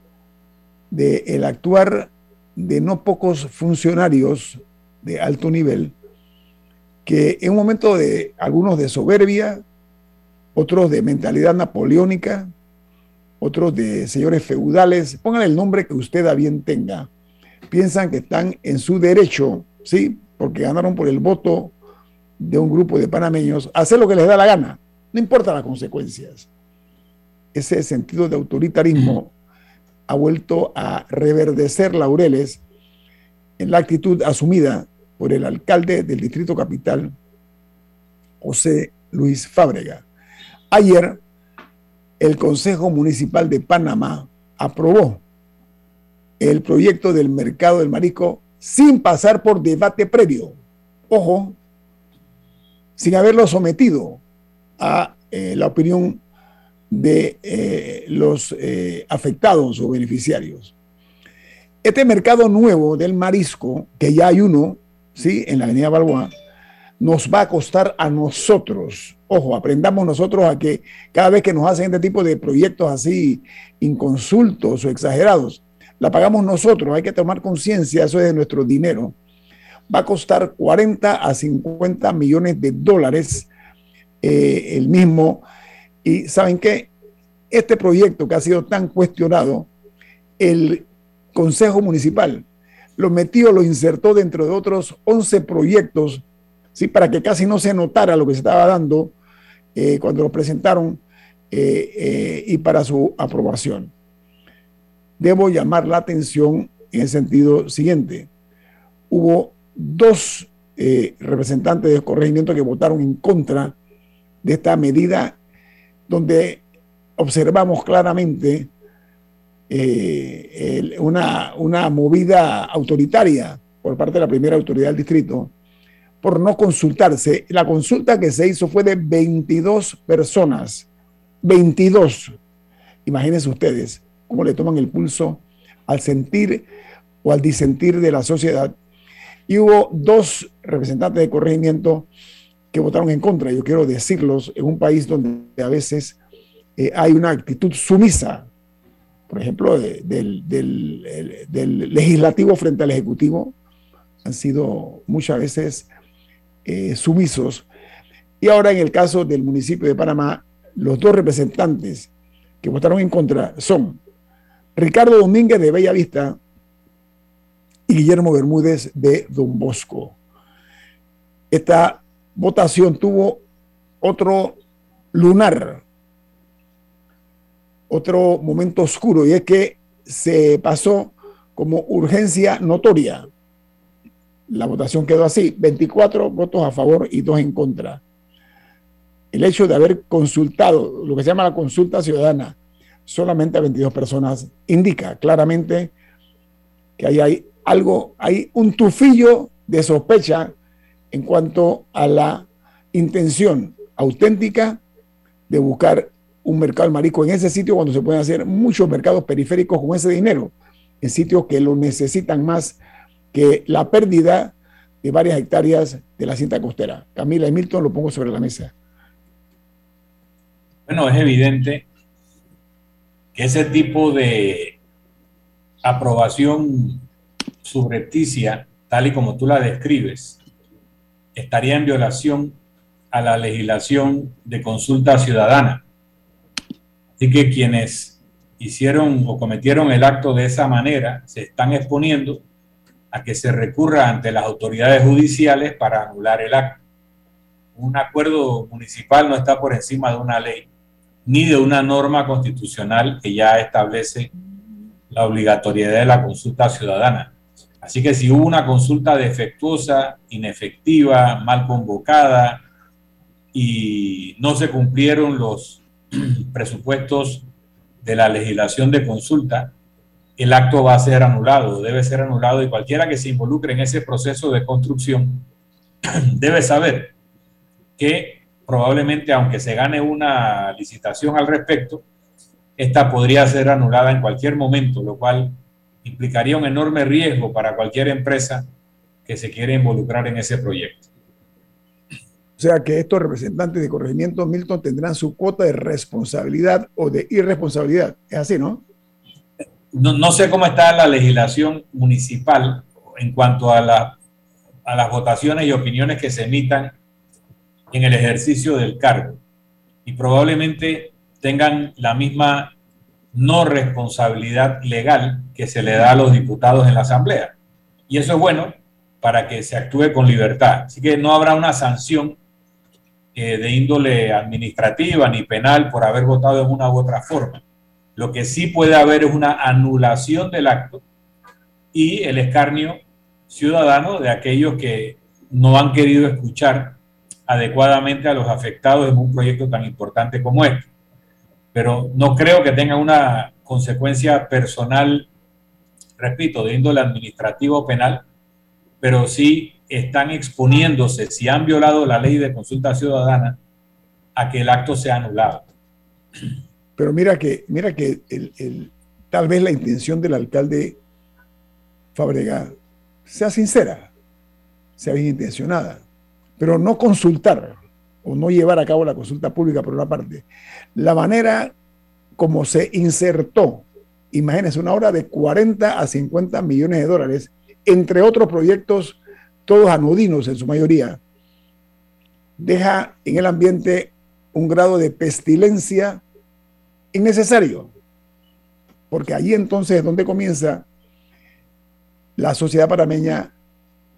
del el actuar de no pocos funcionarios de alto nivel que en un momento de algunos de soberbia, otros de mentalidad napoleónica, otros de señores feudales, pongan el nombre que usted a bien tenga, piensan que están en su derecho, ¿sí? porque ganaron por el voto de un grupo de panameños, hacer lo que les da la gana, no importa las consecuencias. Ese sentido de autoritarismo ha vuelto a reverdecer laureles en la actitud asumida por el alcalde del Distrito Capital, José Luis Fábrega. Ayer, el Consejo Municipal de Panamá aprobó el proyecto del mercado del marisco sin pasar por debate previo. Ojo, sin haberlo sometido a eh, la opinión de eh, los eh, afectados o beneficiarios. Este mercado nuevo del marisco, que ya hay uno, ¿sí? En la Avenida Balboa, nos va a costar a nosotros, ojo, aprendamos nosotros a que cada vez que nos hacen este tipo de proyectos así inconsultos o exagerados, la pagamos nosotros, hay que tomar conciencia, eso es de nuestro dinero. Va a costar 40 a 50 millones de dólares eh, el mismo. Y saben qué, este proyecto que ha sido tan cuestionado, el Consejo Municipal lo metió, lo insertó dentro de otros 11 proyectos, ¿sí? para que casi no se notara lo que se estaba dando eh, cuando lo presentaron eh, y para su aprobación. Debo llamar la atención en el sentido siguiente. Hubo dos representantes del corregimiento que votaron en contra de esta medida donde observamos claramente eh, una, una movida autoritaria por parte de la primera autoridad del distrito por no consultarse. La consulta que se hizo fue de 22 personas. 22. Imagínense ustedes cómo le toman el pulso al sentir o al disentir de la sociedad. Y hubo dos representantes de corregimiento que votaron en contra. Yo quiero decirlos en un país donde a veces eh, hay una actitud sumisa, por ejemplo, del, legislativo frente al ejecutivo, han sido muchas veces eh, sumisos. Y ahora en el caso del municipio de Panamá, los dos representantes que votaron en contra son Ricardo Domínguez de Bella Vista y Guillermo Bermúdez de Don Bosco. Esta votación tuvo otro lunar, otro momento oscuro, y es que se pasó como urgencia notoria. La votación quedó así, 24 votos a favor y 2 en contra. El hecho de haber consultado, lo que se llama la consulta ciudadana, solamente a 22 personas, indica claramente que ahí hay algo, hay un tufillo de sospecha en cuanto a la intención auténtica de buscar un mercado marico en ese sitio cuando se pueden hacer muchos mercados periféricos con ese dinero, en sitios que lo necesitan más que la pérdida de varias hectáreas de la cinta costera. Camila y Milton lo pongo sobre la mesa. Bueno, es evidente que ese tipo de aprobación subrepticia, tal y como tú la describes, estaría en violación a la legislación de consulta ciudadana. Así que quienes hicieron o cometieron el acto de esa manera se están exponiendo a que se recurra ante las autoridades judiciales para anular el acto. Un acuerdo municipal no está por encima de una ley ni de una norma constitucional que ya establece la obligatoriedad de la consulta ciudadana. Así que si hubo una consulta defectuosa, inefectiva, mal convocada y no se cumplieron los [clears throat] presupuestos de la legislación de consulta, el acto va a ser anulado, debe ser anulado y cualquiera que se involucre en ese proceso de construcción [clears throat] debe saber que probablemente aunque se gane una licitación al respecto, esta podría ser anulada en cualquier momento, lo cual implicaría un enorme riesgo para cualquier empresa que se quiera involucrar en ese proyecto. O sea que estos representantes de corregimiento Milton tendrán su cuota de responsabilidad o de irresponsabilidad. Es así, ¿no? No, sé cómo está la legislación municipal en cuanto a, la, a las votaciones y opiniones que se emitan en el ejercicio del cargo. Y probablemente tengan la misma no responsabilidad legal que se le da a los diputados en la Asamblea. Y eso es bueno para que se actúe con libertad. Así que no habrá una sanción eh, de índole administrativa ni penal por haber votado en una u otra forma. Lo que sí puede haber es una anulación del acto y el escarnio ciudadano de aquellos que no han querido escuchar adecuadamente a los afectados en un proyecto tan importante como este pero no creo que tenga una consecuencia personal, repito, de índole administrativo o penal, pero sí están exponiéndose, si han violado la ley de consulta ciudadana, a que el acto sea anulado. Pero mira que, mira que el, tal vez la intención del alcalde Fabregat sea sincera, sea bien intencionada, pero no consultar o no llevar a cabo la consulta pública por una parte. La manera como se insertó, imagínense, una obra de 40 a 50 millones de dólares, entre otros proyectos, todos anudinos en su mayoría, deja en el ambiente un grado de pestilencia innecesario, porque allí entonces es donde comienza la sociedad panameña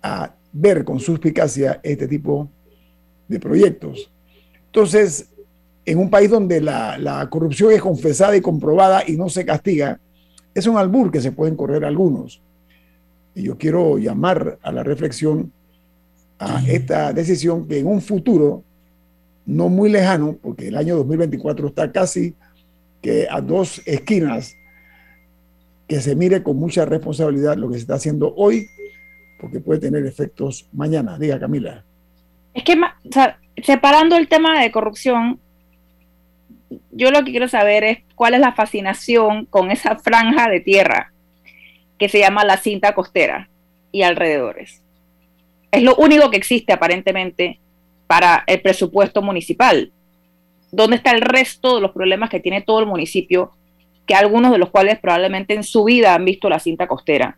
a ver con suspicacia este tipo de proyectos. Entonces, en un país donde la, la, corrupción es confesada y comprobada y no se castiga, es un albur que se pueden correr algunos. Y yo quiero llamar a la reflexión a esta decisión que en un futuro no muy lejano, porque el año 2024 está casi que a dos esquinas, que se mire con mucha responsabilidad lo que se está haciendo hoy, porque puede tener efectos mañana. Diga, Camila. Es que, separando el tema de corrupción, yo lo que quiero saber es cuál es la fascinación con esa franja de tierra que se llama la cinta costera y alrededores. Es lo único que existe aparentemente para el presupuesto municipal. ¿Dónde está el resto de los problemas que tiene todo el municipio, que algunos de los cuales probablemente en su vida han visto la cinta costera?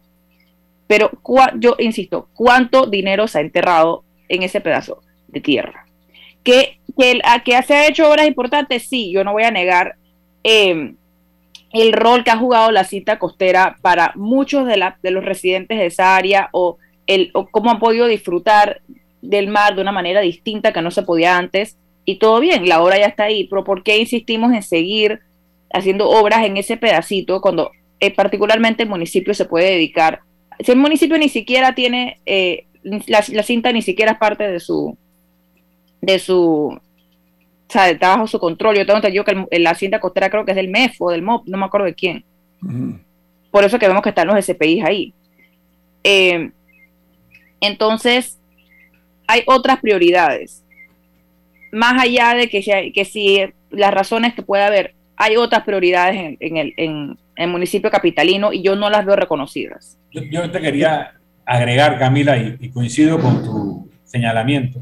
Pero yo insisto, ¿cuánto dinero se ha enterrado en ese pedazo de tierra? Que, que, se ha hecho obras importantes, sí, yo no voy a negar eh, el rol que ha jugado la cinta costera para muchos de, la, de los residentes de esa área o, el, o cómo han podido disfrutar del mar de una manera distinta que no se podía antes. Y todo bien, la obra ya está ahí, pero ¿por qué insistimos en seguir haciendo obras en ese pedacito cuando eh, particularmente el municipio se puede dedicar? Si el municipio ni siquiera tiene, eh, la, la, cinta ni siquiera es parte de su, de su, o sea, está bajo su control. Yo tengo entendido que la cinta costera creo que es del MEF o del MOP, no me acuerdo de quién. Por eso que vemos que están los SPIs ahí. Eh, entonces, hay otras prioridades. Más allá de que si, que si las razones que puede haber, hay otras prioridades en, el, en, el, municipio capitalino y yo no las veo reconocidas. Yo, te quería agregar, Camila, y coincido con tu señalamiento,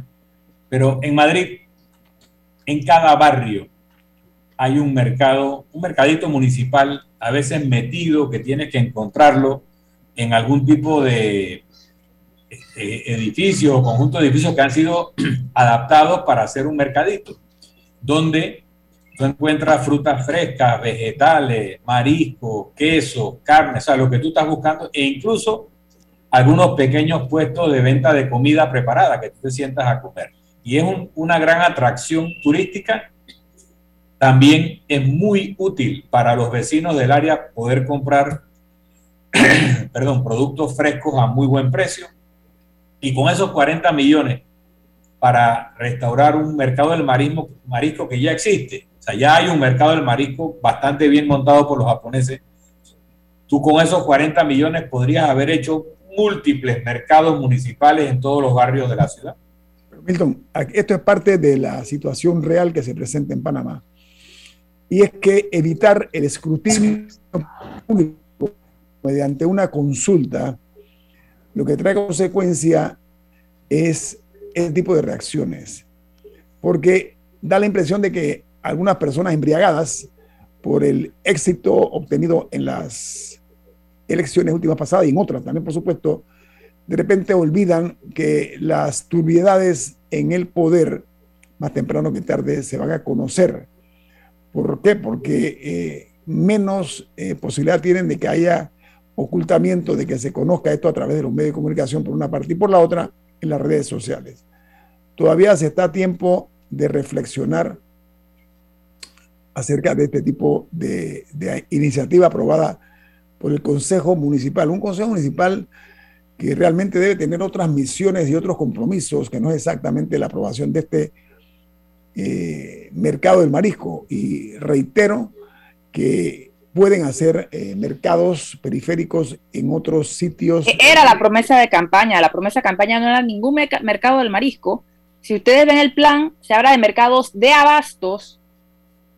pero en Madrid en cada barrio hay un mercado, un mercadito municipal, a veces metido, que tienes que encontrarlo en algún tipo de eh, edificio o conjunto de edificios que han sido [clears throat] adaptados para hacer un mercadito, donde tú encuentras frutas frescas, vegetales, mariscos, queso, carne, o sea, lo que tú estás buscando, e incluso algunos pequeños puestos de venta de comida preparada que tú te sientas a comer y es una gran atracción turística. También es muy útil para los vecinos del área poder comprar [clears throat] perdón, productos frescos a muy buen precio. Y con esos 40 millones para restaurar un mercado del marismo, marisco que ya existe. O sea, ya hay un mercado del marisco bastante bien montado por los japoneses. Tú con esos 40 millones podrías haber hecho múltiples mercados municipales en todos los barrios de la ciudad. Milton, esto es parte de la situación real que se presenta en Panamá. Y es que evitar el escrutinio público mediante una consulta, lo que trae consecuencia es ese tipo de reacciones. Porque da la impresión de que algunas personas embriagadas por el éxito obtenido en las elecciones últimas pasadas y en otras también, por supuesto, de repente olvidan que las turbiedades en el poder, más temprano que tarde, se van a conocer. ¿Por qué? Porque eh, menos eh, posibilidad tienen de que haya ocultamiento, de que se conozca esto a través de los medios de comunicación por una parte y por la otra en las redes sociales. Todavía se está a tiempo de reflexionar acerca de este tipo de, de iniciativa aprobada por el Consejo Municipal. Un Consejo Municipal que realmente debe tener otras misiones y otros compromisos, que no es exactamente la aprobación de este eh, mercado del marisco. Y reitero que pueden hacer eh, mercados periféricos en otros sitios. E-, era la promesa de campaña, la promesa de campaña no era ningún mercado del marisco. Si ustedes ven el plan, se habla de mercados de abastos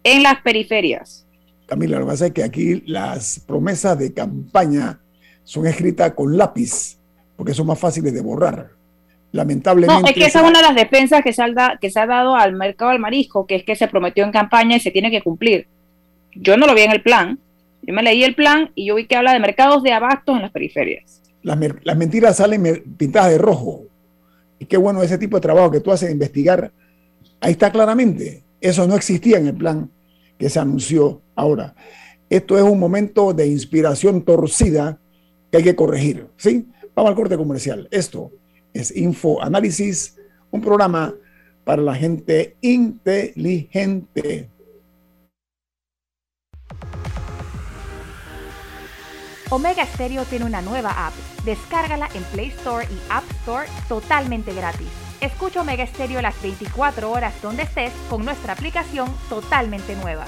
en las periferias. Camila, lo que pasa es que aquí las promesas de campaña son escritas con lápiz porque son más fáciles de borrar. Lamentablemente. No, es que esa es una de las defensas que se, ha, que se ha dado al mercado del marisco, que es que se prometió en campaña y se tiene que cumplir. Yo no lo vi en el plan. Yo me leí el plan y yo vi que habla de mercados de abastos en las periferias. Las, las mentiras salen pintadas de rojo. Y qué bueno ese tipo de trabajo que tú haces de investigar. Ahí está claramente. Eso no existía en el plan que se anunció Ahora, esto es un momento de inspiración torcida que hay que corregir, ¿sí? Vamos al corte comercial. Esto es Info Análisis, un programa para la gente inteligente. Omega Stereo tiene una nueva app. Descárgala en Play Store y App Store totalmente gratis. Escucha Omega Stereo las 24 horas donde estés con nuestra aplicación totalmente nueva.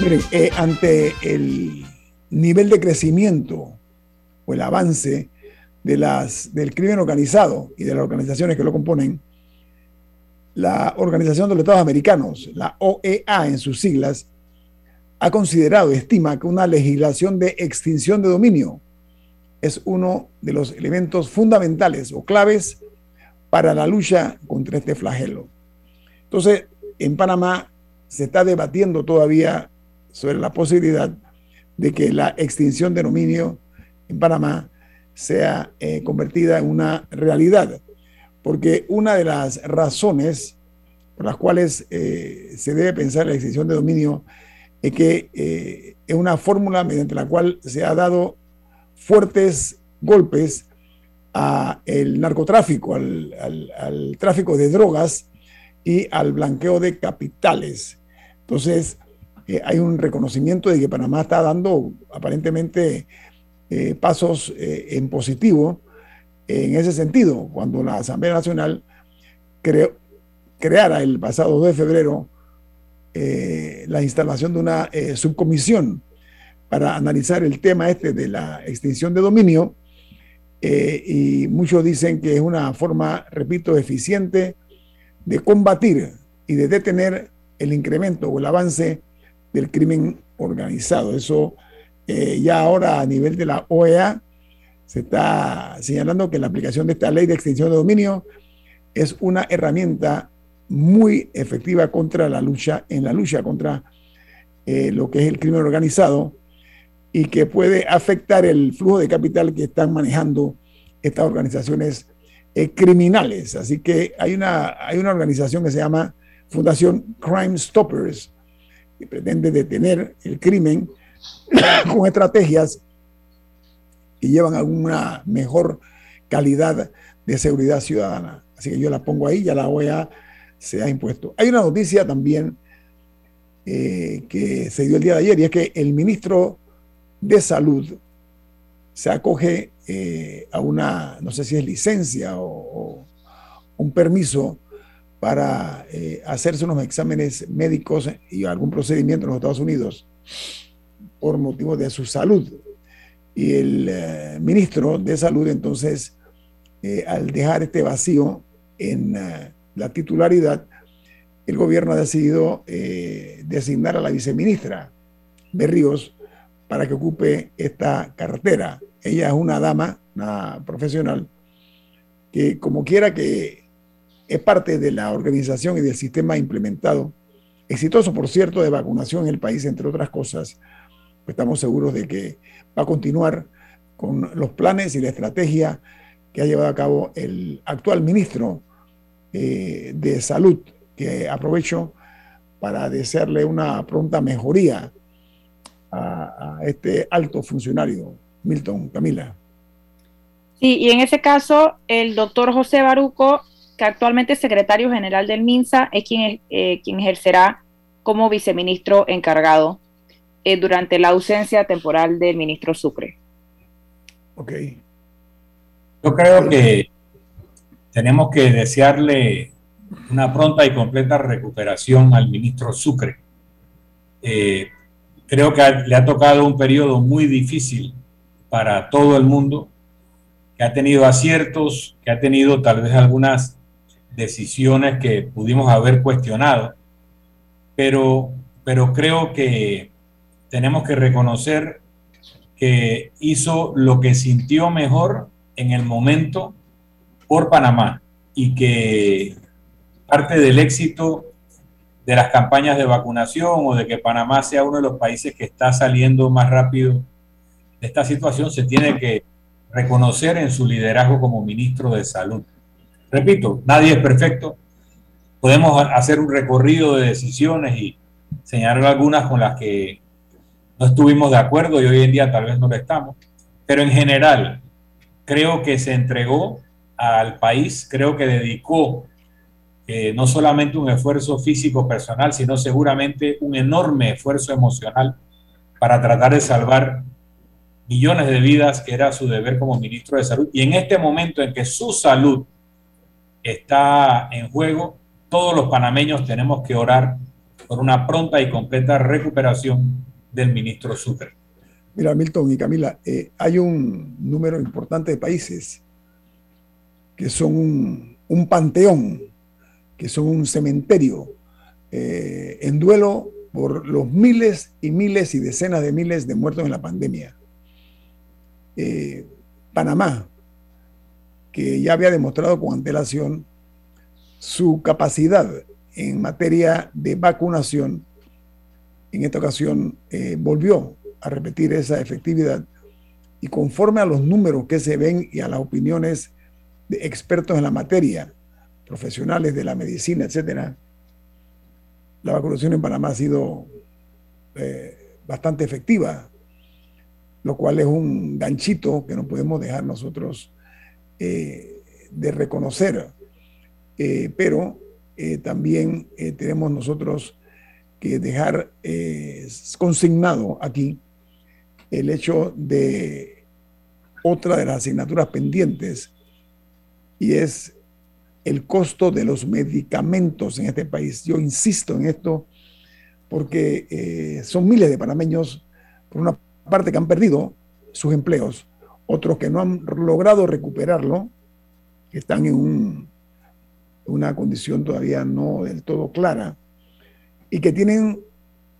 Miren, eh, ante el nivel de crecimiento o el avance de las, del crimen organizado y de las organizaciones que lo componen, la Organización de los Estados Americanos, la OEA en sus siglas, ha considerado, estima que una legislación de extinción de dominio es uno de los elementos fundamentales o claves para la lucha contra este flagelo. Entonces, en Panamá se está debatiendo todavía sobre la posibilidad de que la extinción de dominio en Panamá sea eh, convertida en una realidad. Porque una de las razones por las cuales eh, se debe pensar la extinción de dominio es que eh, es una fórmula mediante la cual se ha dado fuertes golpes al narcotráfico, al, al tráfico de drogas y al blanqueo de capitales. Entonces, eh, hay un reconocimiento de que Panamá está dando aparentemente eh, pasos eh, en positivo en ese sentido. Cuando la Asamblea Nacional creó, creara el pasado 2 de febrero la instalación de una subcomisión para analizar el tema este de la extinción de dominio, y muchos dicen que es una forma, repito, eficiente de combatir y de detener el incremento o el avance del crimen organizado. Eso eh, ya ahora a nivel de la OEA se está señalando que la aplicación de esta ley de extinción de dominio es una herramienta muy efectiva contra la lucha, en la lucha contra eh, lo que es el crimen organizado y que puede afectar el flujo de capital que están manejando estas organizaciones eh, criminales. Así que hay una, hay una organización que se llama Fundación Crime Stoppers, que pretende detener el crimen [coughs] con estrategias que llevan a una mejor calidad de seguridad ciudadana. Así que yo la pongo ahí, ya la OEA se ha impuesto. Hay una noticia también eh, que se dio el día de ayer y es que el ministro de Salud se acoge eh, a una, no sé si es licencia o un permiso para eh, hacerse unos exámenes médicos y algún procedimiento en los Estados Unidos por motivo de su salud. Y el eh, ministro de Salud entonces, eh, al dejar este vacío en la titularidad, el gobierno ha decidido designar a la viceministra Berríos para que ocupe esta cartera. Ella es una dama, una profesional, que como quiera que es parte de la organización y del sistema implementado, exitoso por cierto, de vacunación en el país, entre otras cosas. estamos seguros de que va a continuar con los planes y la estrategia que ha llevado a cabo el actual ministro eh, de Salud, que aprovecho para desearle una pronta mejoría a, a este alto funcionario, Milton Camila. Sí, y en ese caso, el doctor José Baruco que actualmente es secretario general del MINSA, es quien, eh, quien ejercerá como viceministro encargado eh, durante la ausencia temporal del ministro Sucre. Ok. Yo creo que tenemos que desearle una pronta y completa recuperación al ministro Sucre. Eh, creo que le ha tocado un periodo muy difícil para todo el mundo, que ha tenido aciertos, que ha tenido tal vez algunas decisiones que pudimos haber cuestionado, pero, pero creo que tenemos que reconocer que hizo lo que sintió mejor en el momento por Panamá y que parte del éxito de las campañas de vacunación o de que Panamá sea uno de los países que está saliendo más rápido de esta situación se tiene que reconocer en su liderazgo como ministro de Salud. Repito, nadie es perfecto. Podemos hacer un recorrido de decisiones y señalar algunas con las que no estuvimos de acuerdo y hoy en día tal vez no lo estamos. Pero en general, creo que se entregó al país, creo que dedicó eh, no solamente un esfuerzo físico personal, sino seguramente un enorme esfuerzo emocional para tratar de salvar millones de vidas, que era su deber como ministro de Salud. Y en este momento en que su salud está en juego, todos los panameños tenemos que orar por una pronta y completa recuperación del ministro Sucre. Mira, Milton y Camila, eh, hay un número importante de países que son un, panteón que son un cementerio eh, en duelo por los miles y miles y decenas de miles de muertos en la pandemia. Eh, Panamá, que ya había demostrado con antelación su capacidad en materia de vacunación, en esta ocasión eh, volvió a repetir esa efectividad y conforme a los números que se ven y a las opiniones de expertos en la materia, profesionales de la medicina, etcétera, la vacunación en Panamá ha sido eh, bastante efectiva, lo cual es un ganchito que no podemos dejar nosotros eh, de reconocer. Eh, pero también tenemos nosotros que dejar consignado aquí el hecho de otra de las asignaturas pendientes y es el costo de los medicamentos en este país. Yo insisto en esto porque eh, son miles de panameños, por una parte, que han perdido sus empleos, otros que no han logrado recuperarlo, que están en una condición todavía no del todo clara, y que tienen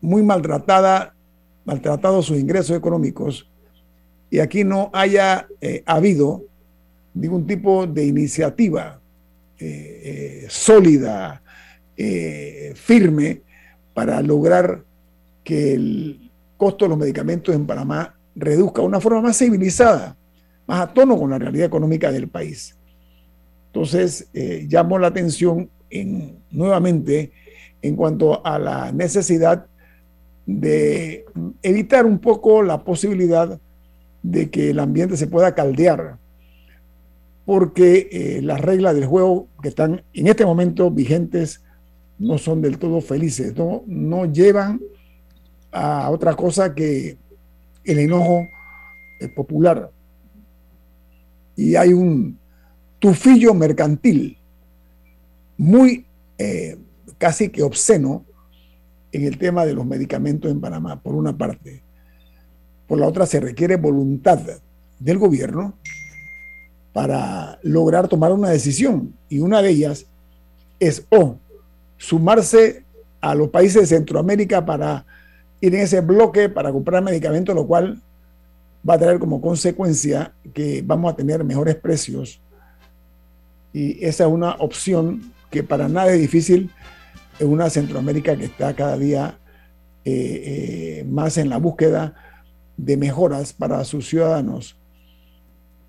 muy maltratada, maltratados sus ingresos económicos, y aquí no haya eh, habido ningún tipo de iniciativa eh, eh, sólida, firme, para lograr que el costo de los medicamentos en Panamá reduzca de una forma más civilizada, más a tono con la realidad económica del país. Entonces, llamo la atención en, nuevamente en cuanto a la necesidad de evitar un poco la posibilidad de que el ambiente se pueda caldear porque eh, las reglas del juego que están en este momento vigentes no son del todo felices, no, no llevan a otra cosa que el enojo eh, popular. Y hay un tufillo mercantil muy eh, casi que obsceno en el tema de los medicamentos en Panamá, por una parte. Por la otra, se requiere voluntad del gobierno para lograr tomar una decisión. Y una de ellas es o sumarse a los países de Centroamérica para ir en ese bloque para comprar medicamentos, lo cual va a traer como consecuencia que vamos a tener mejores precios. Y esa es una opción que para nada es difícil en una Centroamérica que está cada día eh, eh, más en la búsqueda de mejoras para sus ciudadanos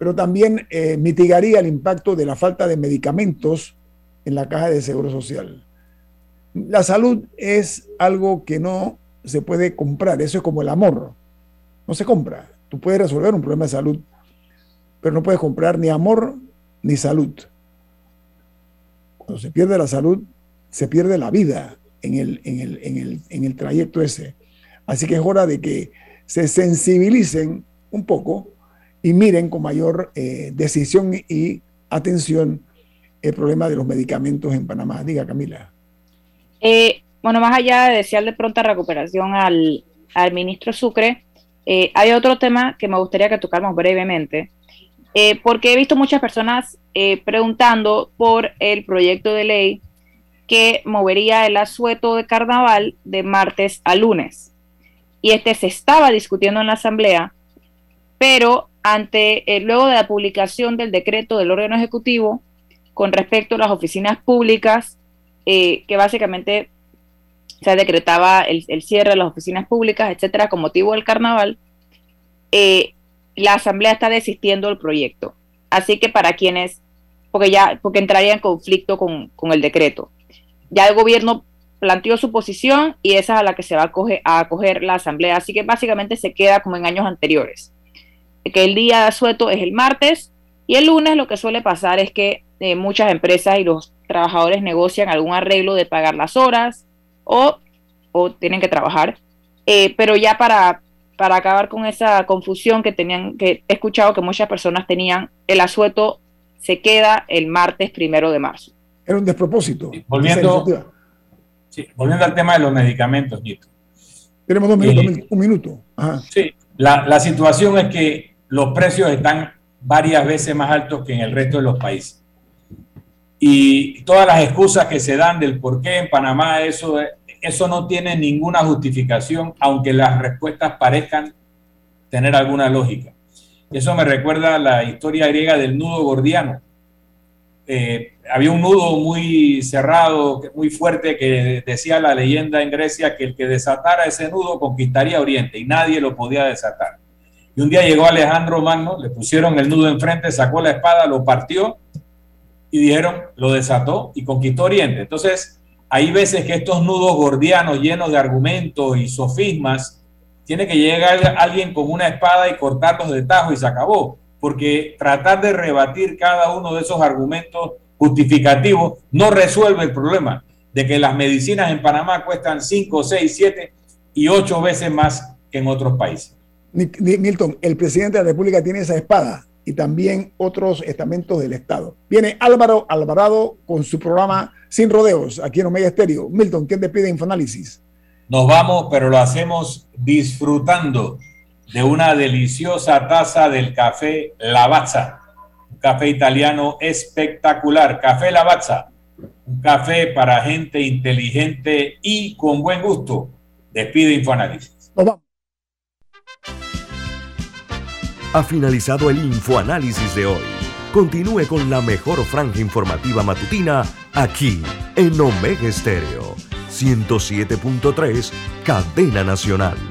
pero también eh, mitigaría el impacto de la falta de medicamentos en la caja de seguro social. La salud es algo que no se puede comprar, eso es como el amor, no se compra. Tú puedes resolver un problema de salud, pero no puedes comprar ni amor ni salud. Cuando se pierde la salud, se pierde la vida en el, en el, en el, en el trayecto ese. Así que es hora de que se sensibilicen un poco y miren con mayor eh, decisión y atención el problema de los medicamentos en Panamá. Diga, Camila. Eh, bueno, más allá de desearle pronta recuperación al, al ministro Sucre, eh, hay otro tema que me gustaría que tocáramos brevemente, eh, porque he visto muchas personas preguntando por el proyecto de ley que movería el asueto de carnaval de martes a lunes. Y este se estaba discutiendo en la Asamblea, pero ante luego de la publicación del decreto del órgano ejecutivo con respecto a las oficinas públicas, que básicamente se decretaba el, cierre de las oficinas públicas, etcétera, con motivo del carnaval, eh, la Asamblea está desistiendo del proyecto. Así que para quienes, porque ya, porque entraría en conflicto con, el decreto. Ya el gobierno planteó su posición y esa es a la que se va a, a acoger la Asamblea. Así que básicamente se queda como en años anteriores. Que el día de asueto es el martes y el lunes lo que suele pasar es que eh, muchas empresas y los trabajadores negocian algún arreglo de pagar las horas, o, tienen que trabajar. Eh, pero ya para, para acabar con esa confusión que tenían, que he escuchado que muchas personas tenían, el asueto se queda el martes primero de marzo. Era un despropósito. volviendo, volviendo al tema de los medicamentos, Nito. Tenemos dos minutos, eh, un minuto. Sí, la, la situación es que los precios están varias veces más altos que en el resto de los países y todas las excusas que se dan del por qué en Panamá eso, eso no tiene ninguna justificación, aunque las respuestas parezcan tener alguna lógica. Eso me recuerda a la historia griega del nudo gordiano. Eh, había un nudo muy cerrado, muy fuerte, que decía la leyenda en Grecia que el que desatara ese nudo conquistaría Oriente y nadie lo podía desatar. Y un día llegó Alejandro Magno, le pusieron el nudo enfrente, sacó la espada, lo partió y dijeron, lo desató y conquistó Oriente. Entonces, hay veces que estos nudos gordianos llenos de argumentos y sofismas, tiene que llegar alguien con una espada y cortarlos de tajo y se acabó. Porque tratar de rebatir cada uno de esos argumentos justificativos no resuelve el problema de que las medicinas en Panamá cuestan 5, 6, 7 y 8 veces más que en otros países. Milton, el presidente de la República tiene esa espada y también otros estamentos del Estado. Viene Álvaro Alvarado con su programa Sin Rodeos, aquí en Omega Estéreo. Milton, ¿quién te pide Infoanálisis? Nos vamos, pero lo hacemos disfrutando de una deliciosa taza del café Lavazza, un café italiano espectacular. Café Lavazza, un café para gente inteligente y con buen gusto. Despide Infoanálisis. Nos vamos. Ha finalizado el infoanálisis de hoy. Continúe con la mejor franja informativa matutina aquí en Omega Estéreo 107.3, Cadena Nacional.